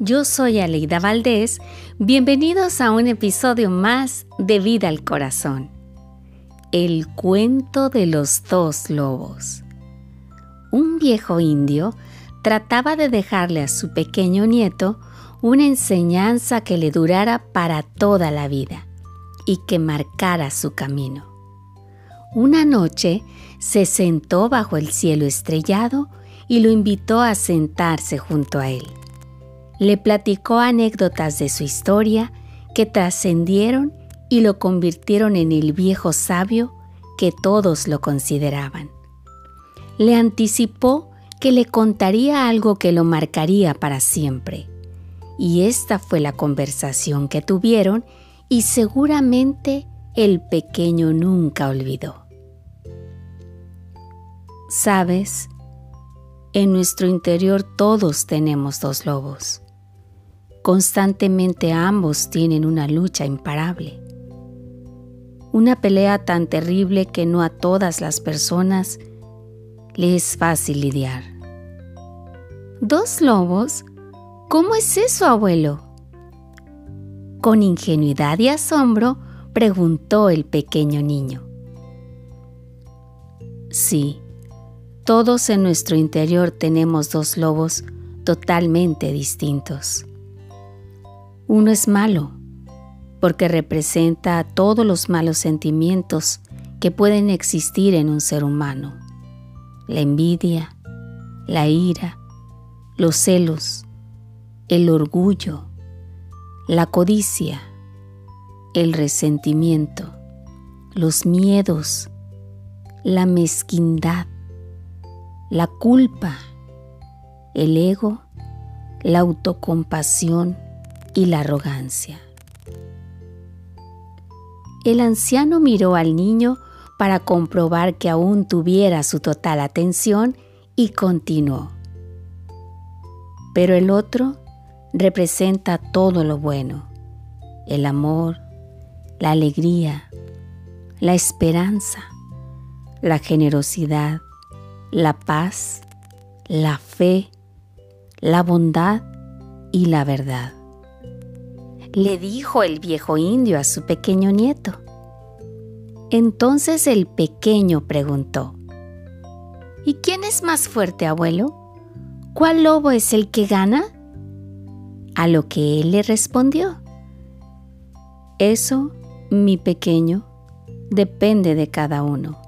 yo soy Aleida Valdés. Bienvenidos a un episodio más de Vida al Corazón. El cuento de los dos lobos. Un viejo indio trataba de dejarle a su pequeño nieto una enseñanza que le durara para toda la vida y que marcara su camino. Una noche se sentó bajo el cielo estrellado y lo invitó a sentarse junto a él. Le platicó anécdotas de su historia que trascendieron y lo convirtieron en el viejo sabio que todos lo consideraban. Le anticipó que le contaría algo que lo marcaría para siempre. Y esta fue la conversación que tuvieron y seguramente el pequeño nunca olvidó. Sabes, en nuestro interior todos tenemos dos lobos. Constantemente ambos tienen una lucha imparable. Una pelea tan terrible que no a todas las personas le es fácil lidiar. ¿Dos lobos? ¿Cómo es eso, abuelo? Con ingenuidad y asombro preguntó el pequeño niño. Sí, todos en nuestro interior tenemos dos lobos totalmente distintos. Uno es malo, porque representa todos los malos sentimientos que pueden existir en un ser humano. La envidia, la ira, los celos, el orgullo, la codicia, el resentimiento, los miedos, la mezquindad, la culpa, el ego, la autocompasión y la arrogancia. El anciano miró al niño para comprobar que aún tuviera su total atención y continuó. Pero el otro representa todo lo bueno, el amor, la alegría, la esperanza, la generosidad, la paz, la fe, la bondad y la verdad. Le dijo el viejo indio a su pequeño nieto. Entonces el pequeño preguntó, ¿Y quién es más fuerte, abuelo? ¿Cuál lobo es el que gana? A lo que él le respondió, Eso, mi pequeño, depende de cada uno.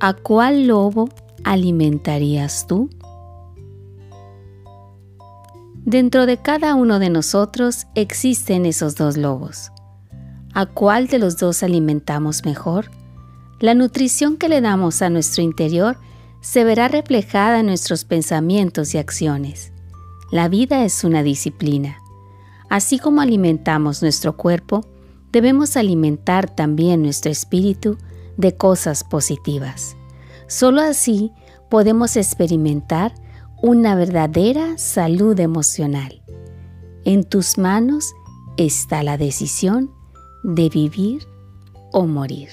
¿A cuál lobo alimentarías tú? Dentro de cada uno de nosotros existen esos dos lobos. ¿A cuál de los dos alimentamos mejor? La nutrición que le damos a nuestro interior se verá reflejada en nuestros pensamientos y acciones. La vida es una disciplina. Así como alimentamos nuestro cuerpo, debemos alimentar también nuestro espíritu de cosas positivas. Solo así podemos experimentar una verdadera salud emocional. En tus manos está la decisión de vivir o morir.